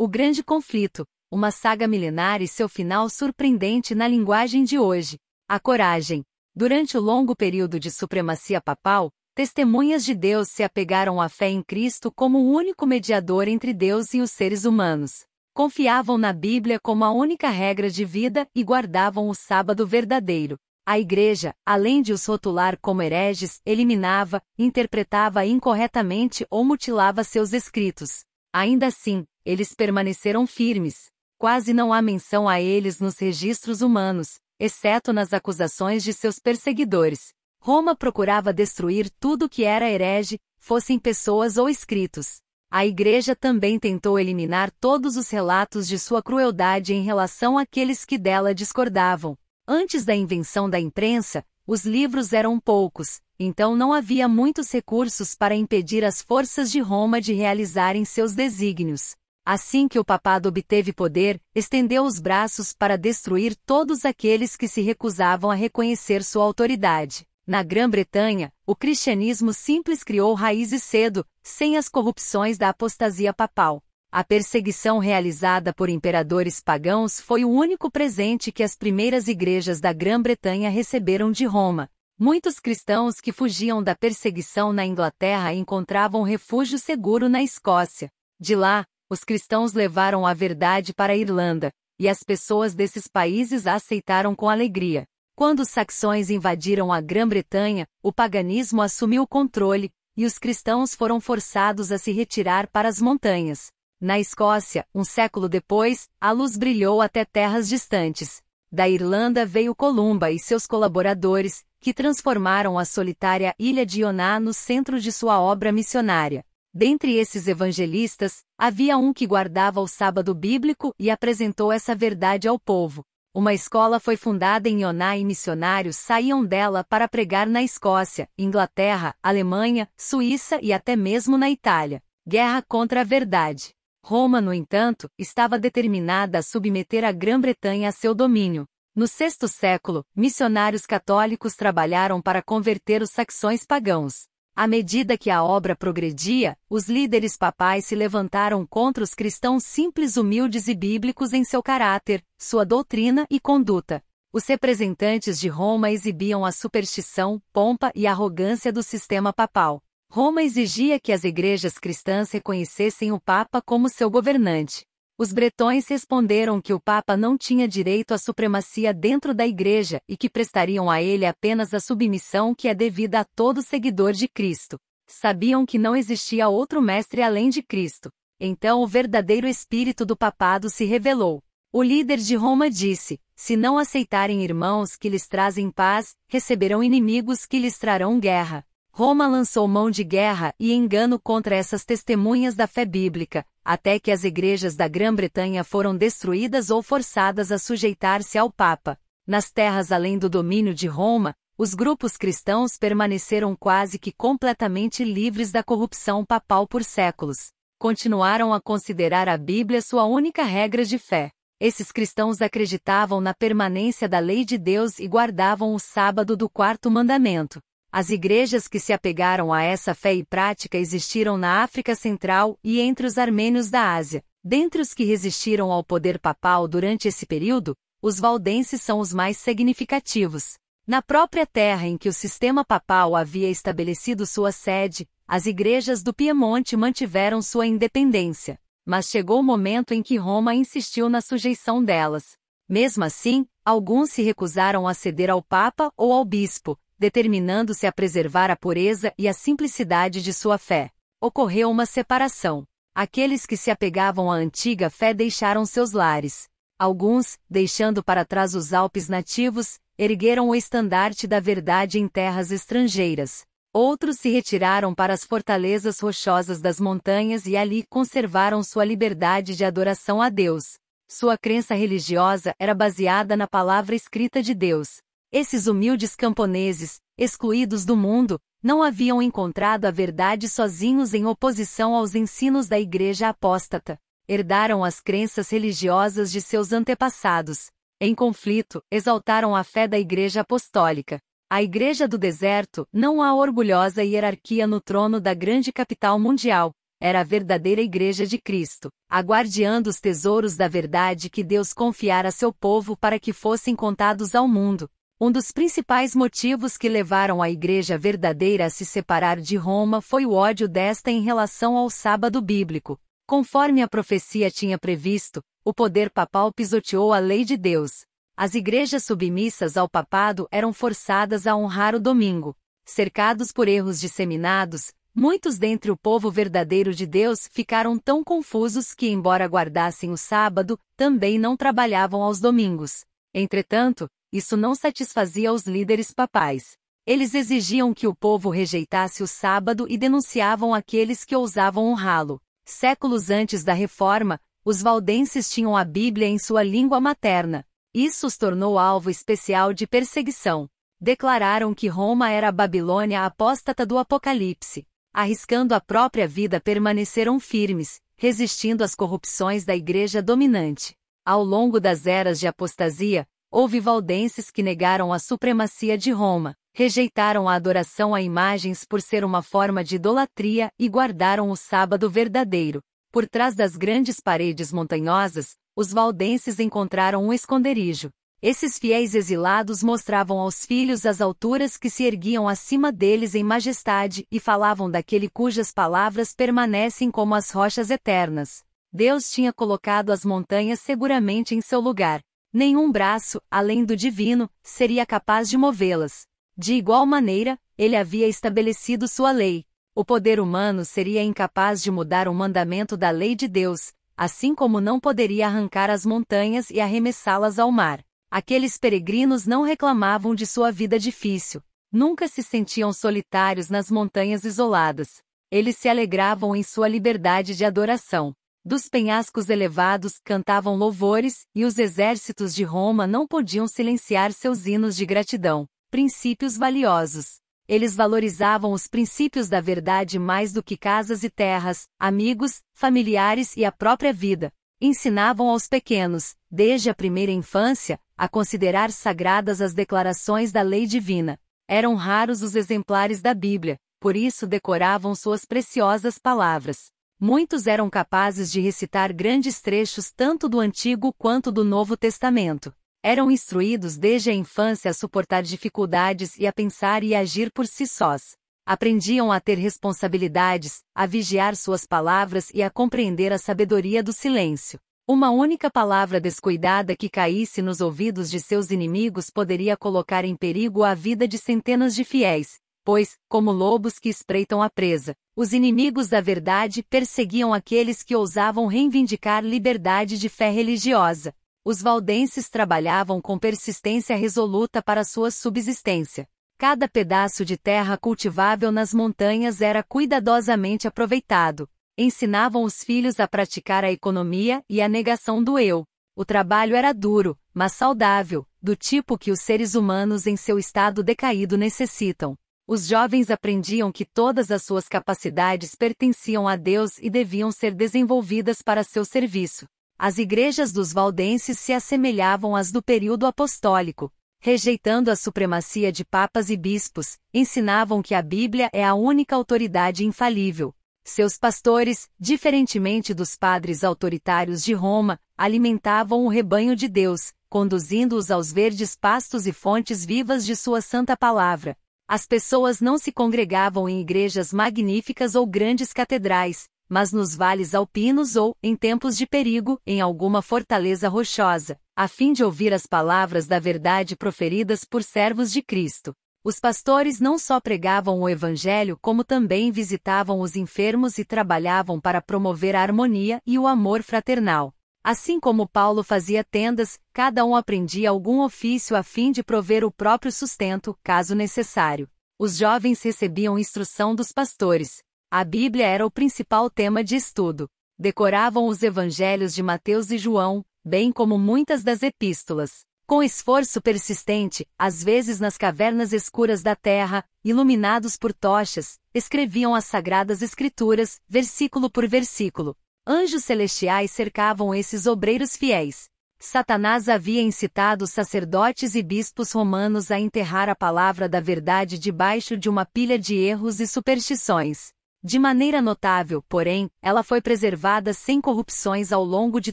O Grande Conflito, uma saga milenar e seu final surpreendente na linguagem de hoje. A coragem. Durante o longo período de supremacia papal, testemunhas de Deus se apegaram à fé em Cristo como o único mediador entre Deus e os seres humanos. Confiavam na Bíblia como a única regra de vida e guardavam o sábado verdadeiro. A Igreja, além de os rotular como hereges, eliminava, interpretava incorretamente ou mutilava seus escritos. Ainda assim, eles permaneceram firmes. Quase não há menção a eles nos registros humanos, exceto nas acusações de seus perseguidores. Roma procurava destruir tudo que era herege, fossem pessoas ou escritos. A Igreja também tentou eliminar todos os relatos de sua crueldade em relação àqueles que dela discordavam. Antes da invenção da imprensa, os livros eram poucos, então não havia muitos recursos para impedir as forças de Roma de realizarem seus desígnios. Assim que o papado obteve poder, estendeu os braços para destruir todos aqueles que se recusavam a reconhecer sua autoridade. Na Grã-Bretanha, o cristianismo simples criou raízes cedo, sem as corrupções da apostasia papal. A perseguição realizada por imperadores pagãos foi o único presente que as primeiras igrejas da Grã-Bretanha receberam de Roma. Muitos cristãos que fugiam da perseguição na Inglaterra encontravam refúgio seguro na Escócia. De lá, os cristãos levaram a verdade para a Irlanda, e as pessoas desses países a aceitaram com alegria. Quando os saxões invadiram a Grã-Bretanha, o paganismo assumiu o controle, e os cristãos foram forçados a se retirar para as montanhas. Na Escócia, um século depois, a luz brilhou até terras distantes. Da Irlanda veio Columba e seus colaboradores, que transformaram a solitária ilha de Ioná no centro de sua obra missionária. Dentre esses evangelistas, havia um que guardava o sábado bíblico e apresentou essa verdade ao povo. Uma escola foi fundada em Ioná e missionários saíam dela para pregar na Escócia, Inglaterra, Alemanha, Suíça e até mesmo na Itália. Guerra contra a verdade. Roma, no entanto, estava determinada a submeter a Grã-Bretanha a seu domínio. No sexto século, missionários católicos trabalharam para converter os saxões pagãos. À medida que a obra progredia, os líderes papais se levantaram contra os cristãos simples, humildes e bíblicos em seu caráter, sua doutrina e conduta. Os representantes de Roma exibiam a superstição, pompa e arrogância do sistema papal. Roma exigia que as igrejas cristãs reconhecessem o Papa como seu governante. Os bretões responderam que o Papa não tinha direito à supremacia dentro da igreja e que prestariam a ele apenas a submissão que é devida a todo seguidor de Cristo. Sabiam que não existia outro mestre além de Cristo. Então o verdadeiro espírito do papado se revelou. O líder de Roma disse: Se não aceitarem irmãos que lhes trazem paz, receberão inimigos que lhes trarão guerra. Roma lançou mão de guerra e engano contra essas testemunhas da fé bíblica, até que as igrejas da Grã-Bretanha foram destruídas ou forçadas a sujeitar-se ao Papa. Nas terras além do domínio de Roma, os grupos cristãos permaneceram quase que completamente livres da corrupção papal por séculos. Continuaram a considerar a Bíblia sua única regra de fé. Esses cristãos acreditavam na permanência da lei de Deus e guardavam o sábado do quarto mandamento. As igrejas que se apegaram a essa fé e prática existiram na África Central e entre os armênios da Ásia. Dentre os que resistiram ao poder papal durante esse período, os valdenses são os mais significativos. Na própria terra em que o sistema papal havia estabelecido sua sede, as igrejas do Piemonte mantiveram sua independência. Mas chegou o momento em que Roma insistiu na sujeição delas. Mesmo assim, alguns se recusaram a ceder ao Papa ou ao Bispo, determinando-se a preservar a pureza e a simplicidade de sua fé. Ocorreu uma separação. Aqueles que se apegavam à antiga fé deixaram seus lares. Alguns, deixando para trás os Alpes nativos, ergueram o estandarte da verdade em terras estrangeiras. Outros se retiraram para as fortalezas rochosas das montanhas e ali conservaram sua liberdade de adoração a Deus. Sua crença religiosa era baseada na palavra escrita de Deus, esses humildes camponeses, excluídos do mundo, não haviam encontrado a verdade sozinhos em oposição aos ensinos da Igreja apóstata. Herdaram as crenças religiosas de seus antepassados. Em conflito, exaltaram a fé da Igreja Apostólica. A Igreja do Deserto não há orgulhosa hierarquia no trono da grande capital mundial. era a verdadeira Igreja de Cristo, aguardiando os tesouros da verdade que Deus confiara a seu povo para que fossem contados ao mundo. Um dos principais motivos que levaram a Igreja verdadeira a se separar de Roma foi o ódio desta em relação ao sábado bíblico. Conforme a profecia tinha previsto, o poder papal pisoteou a lei de Deus. As igrejas submissas ao papado eram forçadas a honrar o domingo. Cercados por erros disseminados, muitos dentre o povo verdadeiro de Deus ficaram tão confusos que, embora guardassem o sábado, também não trabalhavam aos domingos. Entretanto, isso não satisfazia os líderes papais. Eles exigiam que o povo rejeitasse o sábado e denunciavam aqueles que ousavam honrá-lo. Séculos antes da reforma, os valdenses tinham a Bíblia em sua língua materna. Isso os tornou alvo especial de perseguição. Declararam que Roma era a Babilônia apóstata do Apocalipse. Arriscando a própria vida permaneceram firmes, resistindo às corrupções da igreja dominante. Ao longo das eras de apostasia, Houve valdenses que negaram a supremacia de Roma, rejeitaram a adoração a imagens por ser uma forma de idolatria e guardaram o sábado verdadeiro. Por trás das grandes paredes montanhosas, os valdenses encontraram um esconderijo. Esses fiéis exilados mostravam aos filhos as alturas que se erguiam acima deles em majestade e falavam daquele cujas palavras permanecem como as rochas eternas. Deus tinha colocado as montanhas seguramente em seu lugar, Nenhum braço, além do divino, seria capaz de movê-las. De igual maneira, ele havia estabelecido sua lei. O poder humano seria incapaz de mudar um mandamento da lei de Deus, assim como não poderia arrancar as montanhas e arremessá-las ao mar. Aqueles peregrinos não reclamavam de sua vida difícil. Nunca se sentiam solitários nas montanhas isoladas. Eles se alegravam em sua liberdade de adoração. Dos penhascos elevados cantavam louvores, e os exércitos de Roma não podiam silenciar seus hinos de gratidão, princípios valiosos. Eles valorizavam os princípios da verdade mais do que casas e terras, amigos, familiares e a própria vida. Ensinavam aos pequenos, desde a primeira infância, a considerar sagradas as declarações da lei divina. Eram raros os exemplares da Bíblia, por isso decoravam suas preciosas palavras. Muitos eram capazes de recitar grandes trechos tanto do Antigo quanto do Novo Testamento. Eram instruídos desde a infância a suportar dificuldades e a pensar e agir por si sós. Aprendiam a ter responsabilidades, a vigiar suas palavras e a compreender a sabedoria do silêncio. Uma única palavra descuidada que caísse nos ouvidos de seus inimigos poderia colocar em perigo a vida de centenas de fiéis, pois, como lobos que espreitam a presa, os inimigos da verdade perseguiam aqueles que ousavam reivindicar liberdade de fé religiosa. Os valdenses trabalhavam com persistência resoluta para sua subsistência. Cada pedaço de terra cultivável nas montanhas era cuidadosamente aproveitado. Ensinavam os filhos a praticar a economia e a negação do eu. O trabalho era duro, mas saudável, do tipo que os seres humanos em seu estado decaído necessitam. Os jovens aprendiam que todas as suas capacidades pertenciam a Deus e deviam ser desenvolvidas para seu serviço. As igrejas dos valdenses se assemelhavam às do período apostólico. Rejeitando a supremacia de papas e bispos, ensinavam que a Bíblia é a única autoridade infalível. Seus pastores, diferentemente dos padres autoritários de Roma, alimentavam o rebanho de Deus, conduzindo-os aos verdes pastos e fontes vivas de sua santa palavra. As pessoas não se congregavam em igrejas magníficas ou grandes catedrais, mas nos vales alpinos ou, em tempos de perigo, em alguma fortaleza rochosa, a fim de ouvir as palavras da verdade proferidas por servos de Cristo. Os pastores não só pregavam o Evangelho, como também visitavam os enfermos e trabalhavam para promover a harmonia e o amor fraternal. Assim como Paulo fazia tendas, cada um aprendia algum ofício a fim de prover o próprio sustento, caso necessário. Os jovens recebiam instrução dos pastores. A Bíblia era o principal tema de estudo. Decoravam os evangelhos de Mateus e João, bem como muitas das epístolas. Com esforço persistente, às vezes nas cavernas escuras da terra, iluminados por tochas, escreviam as sagradas escrituras, versículo por versículo, Anjos celestiais cercavam esses obreiros fiéis. Satanás havia incitado sacerdotes e bispos romanos a enterrar a palavra da verdade debaixo de uma pilha de erros e superstições. De maneira notável, porém, ela foi preservada sem corrupções ao longo de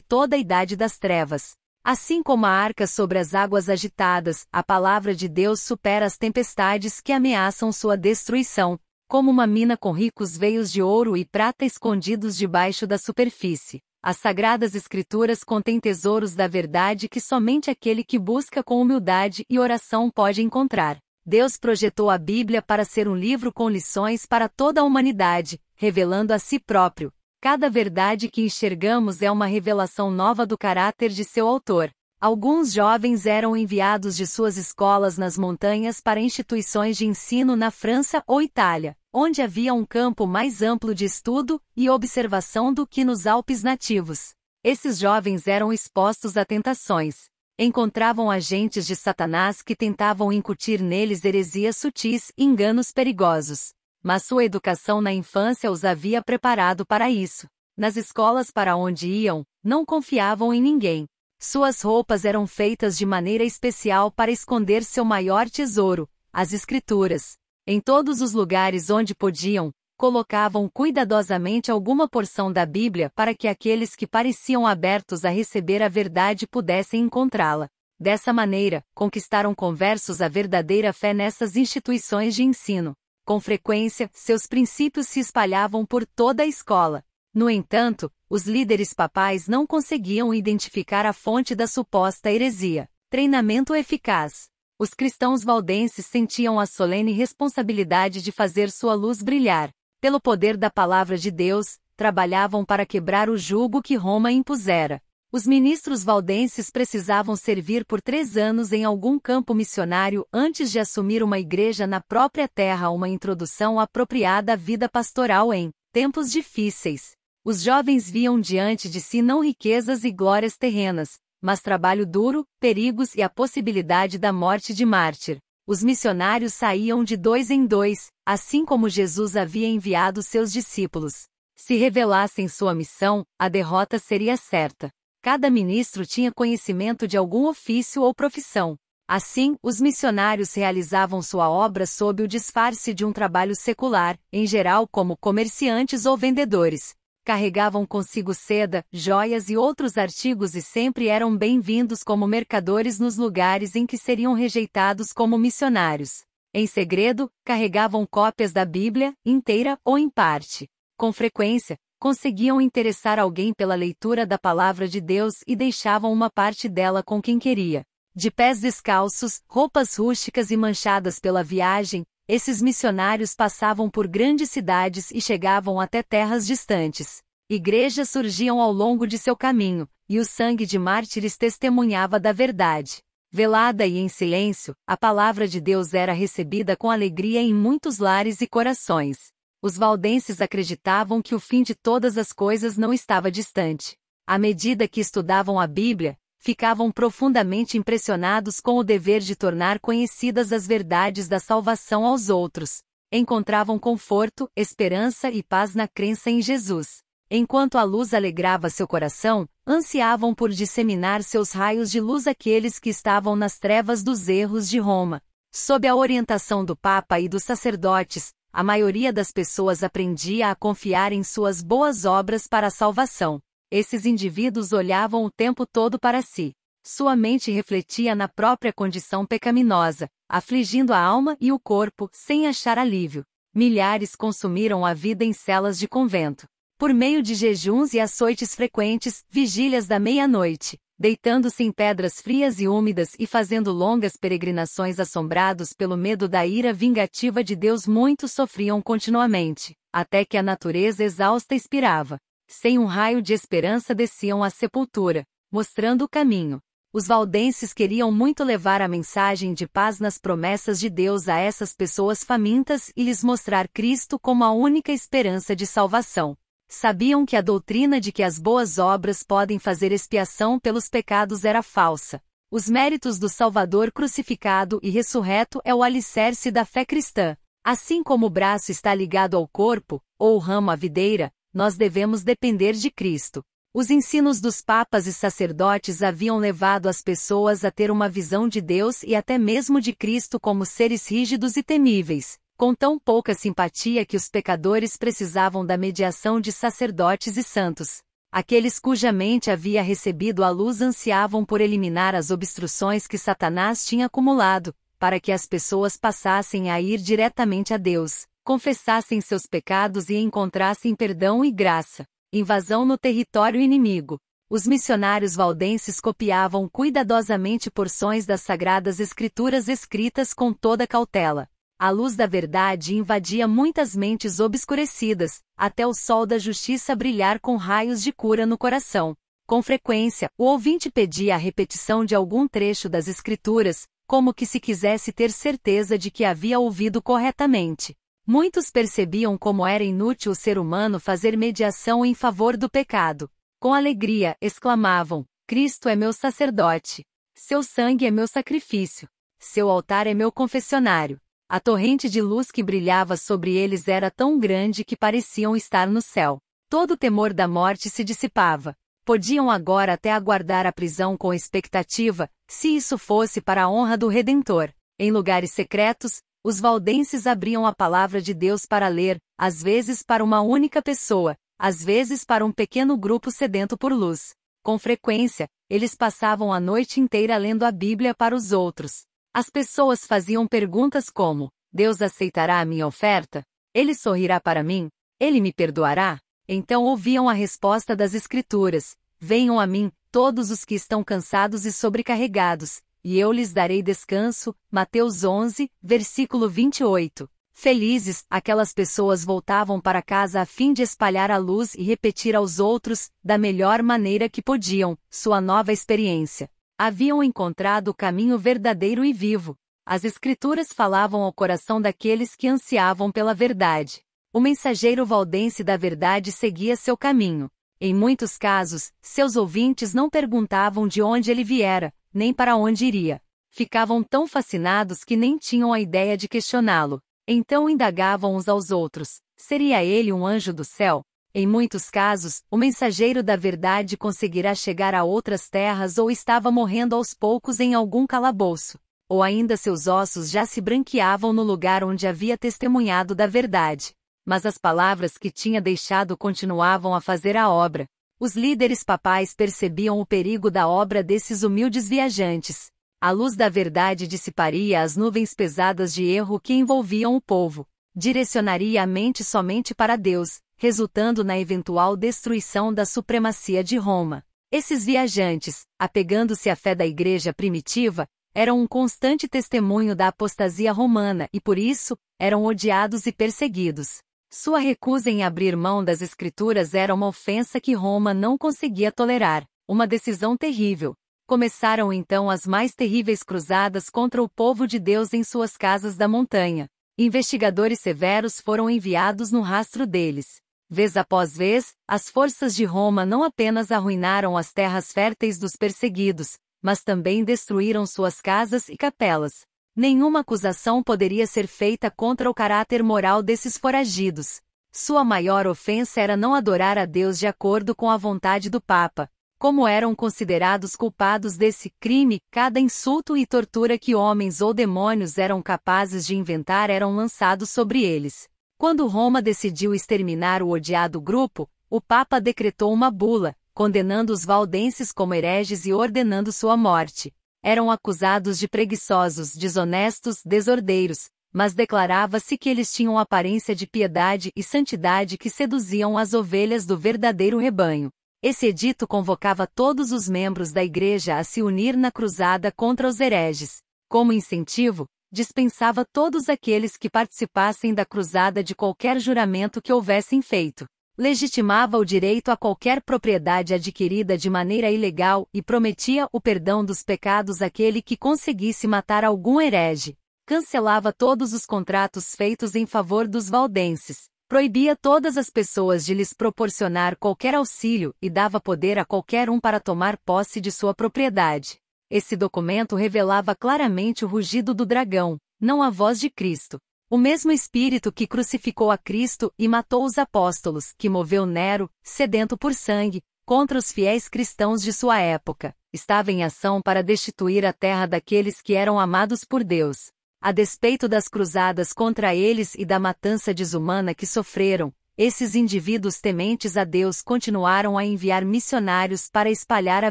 toda a Idade das Trevas. Assim como a arca sobre as águas agitadas, a palavra de Deus supera as tempestades que ameaçam sua destruição, como uma mina com ricos veios de ouro e prata escondidos debaixo da superfície. As sagradas escrituras contêm tesouros da verdade que somente aquele que busca com humildade e oração pode encontrar. Deus projetou a Bíblia para ser um livro com lições para toda a humanidade, revelando a si próprio. Cada verdade que enxergamos é uma revelação nova do caráter de seu autor. Alguns jovens eram enviados de suas escolas nas montanhas para instituições de ensino na França ou Itália, onde havia um campo mais amplo de estudo e observação do que nos Alpes nativos. Esses jovens eram expostos a tentações, encontravam agentes de Satanás que tentavam incutir neles heresias sutis e enganos perigosos. Mas sua educação na infância os havia preparado para isso. Nas escolas para onde iam, não confiavam em ninguém. Suas roupas eram feitas de maneira especial para esconder seu maior tesouro, as Escrituras. Em todos os lugares onde podiam, colocavam cuidadosamente alguma porção da Bíblia para que aqueles que pareciam abertos a receber a verdade pudessem encontrá-la. Dessa maneira, conquistaram conversos a verdadeira fé nessas instituições de ensino. Com frequência, seus princípios se espalhavam por toda a escola. No entanto, os líderes papais não conseguiam identificar a fonte da suposta heresia. Treinamento eficaz. Os cristãos valdenses sentiam a solene responsabilidade de fazer sua luz brilhar pelo poder da palavra de Deus, trabalhavam para quebrar o jugo que Roma impusera. Os ministros valdenses precisavam servir por três anos em algum campo missionário antes de assumir uma igreja na própria terra uma introdução apropriada à vida pastoral em tempos difíceis. Os jovens viam diante de si não riquezas e glórias terrenas, mas trabalho duro, perigos e a possibilidade da morte de mártir os missionários saíam de dois em dois, assim como Jesus havia enviado seus discípulos. Se revelassem sua missão, a derrota seria certa. Cada ministro tinha conhecimento de algum ofício ou profissão. Assim, os missionários realizavam sua obra sob o disfarce de um trabalho secular, em geral como comerciantes ou vendedores, carregavam consigo seda, joias e outros artigos e sempre eram bem-vindos como mercadores nos lugares em que seriam rejeitados como missionários. Em segredo, carregavam cópias da Bíblia, inteira ou em parte. Com frequência, conseguiam interessar alguém pela leitura da palavra de Deus e deixavam uma parte dela com quem queria. De pés descalços, roupas rústicas e manchadas pela viagem, esses missionários passavam por grandes cidades e chegavam até terras distantes. Igrejas surgiam ao longo de seu caminho, e o sangue de mártires testemunhava da verdade. Velada e em silêncio, a palavra de Deus era recebida com alegria em muitos lares e corações. Os valdenses acreditavam que o fim de todas as coisas não estava distante. À medida que estudavam a Bíblia, ficavam profundamente impressionados com o dever de tornar conhecidas as verdades da salvação aos outros. Encontravam conforto, esperança e paz na crença em Jesus. Enquanto a luz alegrava seu coração, ansiavam por disseminar seus raios de luz àqueles que estavam nas trevas dos erros de Roma. Sob a orientação do Papa e dos sacerdotes, a maioria das pessoas aprendia a confiar em suas boas obras para a salvação. Esses indivíduos olhavam o tempo todo para si. Sua mente refletia na própria condição pecaminosa, afligindo a alma e o corpo, sem achar alívio. Milhares consumiram a vida em celas de convento. Por meio de jejuns e açoites frequentes, vigílias da meia-noite, deitando-se em pedras frias e úmidas e fazendo longas peregrinações assombrados pelo medo da ira vingativa de Deus, muitos sofriam continuamente, até que a natureza exausta expirava sem um raio de esperança desciam à sepultura, mostrando o caminho. Os valdenses queriam muito levar a mensagem de paz nas promessas de Deus a essas pessoas famintas e lhes mostrar Cristo como a única esperança de salvação. Sabiam que a doutrina de que as boas obras podem fazer expiação pelos pecados era falsa. Os méritos do Salvador crucificado e ressurreto é o alicerce da fé cristã. Assim como o braço está ligado ao corpo, ou o ramo à videira, nós devemos depender de Cristo. Os ensinos dos papas e sacerdotes haviam levado as pessoas a ter uma visão de Deus e até mesmo de Cristo como seres rígidos e temíveis, com tão pouca simpatia que os pecadores precisavam da mediação de sacerdotes e santos. Aqueles cuja mente havia recebido a luz ansiavam por eliminar as obstruções que Satanás tinha acumulado, para que as pessoas passassem a ir diretamente a Deus, confessassem seus pecados e encontrassem perdão e graça. Invasão no território inimigo. Os missionários valdenses copiavam cuidadosamente porções das sagradas escrituras escritas com toda cautela. A luz da verdade invadia muitas mentes obscurecidas, até o sol da justiça brilhar com raios de cura no coração. Com frequência, o ouvinte pedia a repetição de algum trecho das Escrituras, como que se quisesse ter certeza de que havia ouvido corretamente. Muitos percebiam como era inútil o ser humano fazer mediação em favor do pecado. Com alegria, exclamavam: Cristo é meu sacerdote. Seu sangue é meu sacrifício. Seu altar é meu confessionário. A torrente de luz que brilhava sobre eles era tão grande que pareciam estar no céu. Todo o temor da morte se dissipava. Podiam agora até aguardar a prisão com expectativa, se isso fosse para a honra do Redentor. Em lugares secretos, os valdenses abriam a palavra de Deus para ler, às vezes para uma única pessoa, às vezes para um pequeno grupo sedento por luz. Com frequência, eles passavam a noite inteira lendo a Bíblia para os outros. As pessoas faziam perguntas como: Deus aceitará a minha oferta? Ele sorrirá para mim? Ele me perdoará? Então ouviam a resposta das Escrituras: Venham a mim, todos os que estão cansados e sobrecarregados, e eu lhes darei descanso. Mateus 11, versículo 28. Felizes, aquelas pessoas voltavam para casa a fim de espalhar a luz e repetir aos outros, da melhor maneira que podiam, sua nova experiência. Haviam encontrado o caminho verdadeiro e vivo. As Escrituras falavam ao coração daqueles que ansiavam pela verdade. O mensageiro valdense da verdade seguia seu caminho. Em muitos casos, seus ouvintes não perguntavam de onde ele viera, nem para onde iria. Ficavam tão fascinados que nem tinham a ideia de questioná-lo. Então indagavam uns aos outros: seria ele um anjo do céu? Em muitos casos, o mensageiro da verdade conseguirá chegar a outras terras ou estava morrendo aos poucos em algum calabouço. Ou ainda seus ossos já se branqueavam no lugar onde havia testemunhado da verdade. Mas as palavras que tinha deixado continuavam a fazer a obra. Os líderes papais percebiam o perigo da obra desses humildes viajantes. A luz da verdade dissiparia as nuvens pesadas de erro que envolviam o povo. Direcionaria a mente somente para Deus, resultando na eventual destruição da supremacia de Roma. Esses viajantes, apegando-se à fé da igreja primitiva, eram um constante testemunho da apostasia romana e por isso, eram odiados e perseguidos. Sua recusa em abrir mão das escrituras era uma ofensa que Roma não conseguia tolerar, uma decisão terrível. Começaram então as mais terríveis cruzadas contra o povo de Deus em suas casas da montanha. Investigadores severos foram enviados no rastro deles. Vez após vez, as forças de Roma não apenas arruinaram as terras férteis dos perseguidos, mas também destruíram suas casas e capelas. Nenhuma acusação poderia ser feita contra o caráter moral desses foragidos. Sua maior ofensa era não adorar a Deus de acordo com a vontade do Papa. Como eram considerados culpados desse crime, cada insulto e tortura que homens ou demônios eram capazes de inventar eram lançados sobre eles. Quando Roma decidiu exterminar o odiado grupo, o Papa decretou uma bula, condenando os valdenses como hereges e ordenando sua morte. Eram acusados de preguiçosos, desonestos, desordeiros, mas declarava-se que eles tinham aparência de piedade e santidade que seduziam as ovelhas do verdadeiro rebanho. Esse edito convocava todos os membros da igreja a se unir na cruzada contra os hereges. Como incentivo, dispensava todos aqueles que participassem da cruzada de qualquer juramento que houvessem feito. Legitimava o direito a qualquer propriedade adquirida de maneira ilegal e prometia o perdão dos pecados àquele que conseguisse matar algum herege. Cancelava todos os contratos feitos em favor dos valdenses. Proibia todas as pessoas de lhes proporcionar qualquer auxílio e dava poder a qualquer um para tomar posse de sua propriedade. Esse documento revelava claramente o rugido do dragão, não a voz de Cristo. O mesmo Espírito que crucificou a Cristo e matou os apóstolos, que moveu Nero, sedento por sangue, contra os fiéis cristãos de sua época, estava em ação para destituir a terra daqueles que eram amados por Deus. A despeito das cruzadas contra eles e da matança desumana que sofreram, esses indivíduos tementes a Deus continuaram a enviar missionários para espalhar a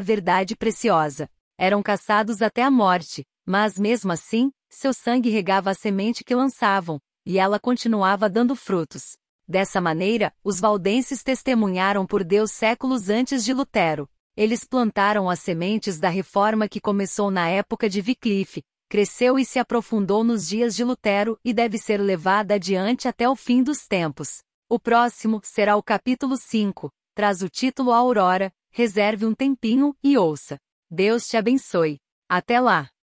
verdade preciosa. Eram caçados até a morte, mas mesmo assim, seu sangue regava a semente que lançavam, e ela continuava dando frutos. Dessa maneira, os valdenses testemunharam por Deus séculos antes de Lutero. Eles plantaram as sementes da reforma que começou na época de Wycliffe, cresceu e se aprofundou nos dias de Lutero e deve ser levada adiante até o fim dos tempos. O próximo será o capítulo 5, traz o título Aurora, reserve um tempinho e ouça. Deus te abençoe. Até lá!